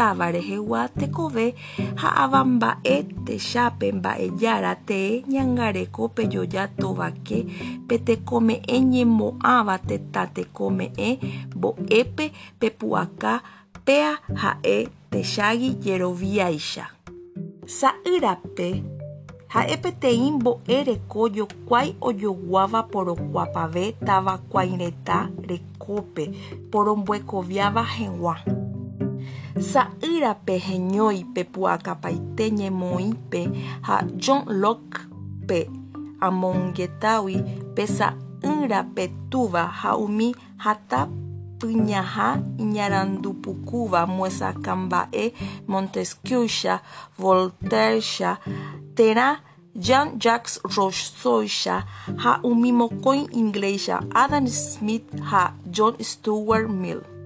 avamba'e ha avaty tendápe ytakuéra ñepyrũ ha'e teko sa'y peteĩme g̃uarã pe mboapy tetã tembiaporã táva rehegua tekove ha avamba'e techápe mba'ejára tee ñangareko pejoja tovake pe tekome'ẽ ñemo'ãva tetã tekome'ẽ mbo'épe pepu'aka péa ha'e techagui jeroviáicha. Sa'ýrape ha'e peteĩ mbo'e reko jokuái ojoguáva porokuaapave tavakuãireta rekópe poromboekoviáva heg̃ua. Sa'ýrape heñói pepu'akapaite ñemoĩpe ha John Locke-pe amongetagui pe sa'ỹrape túva ha umi hatãpyñaha iñarandupukúva moesakãmba'e Montesquieucha, Voltairecha, térã Jean-Jacques Rousseaucha ha umi mokõi ingléscha Adam Smith ha John Stuart Mill.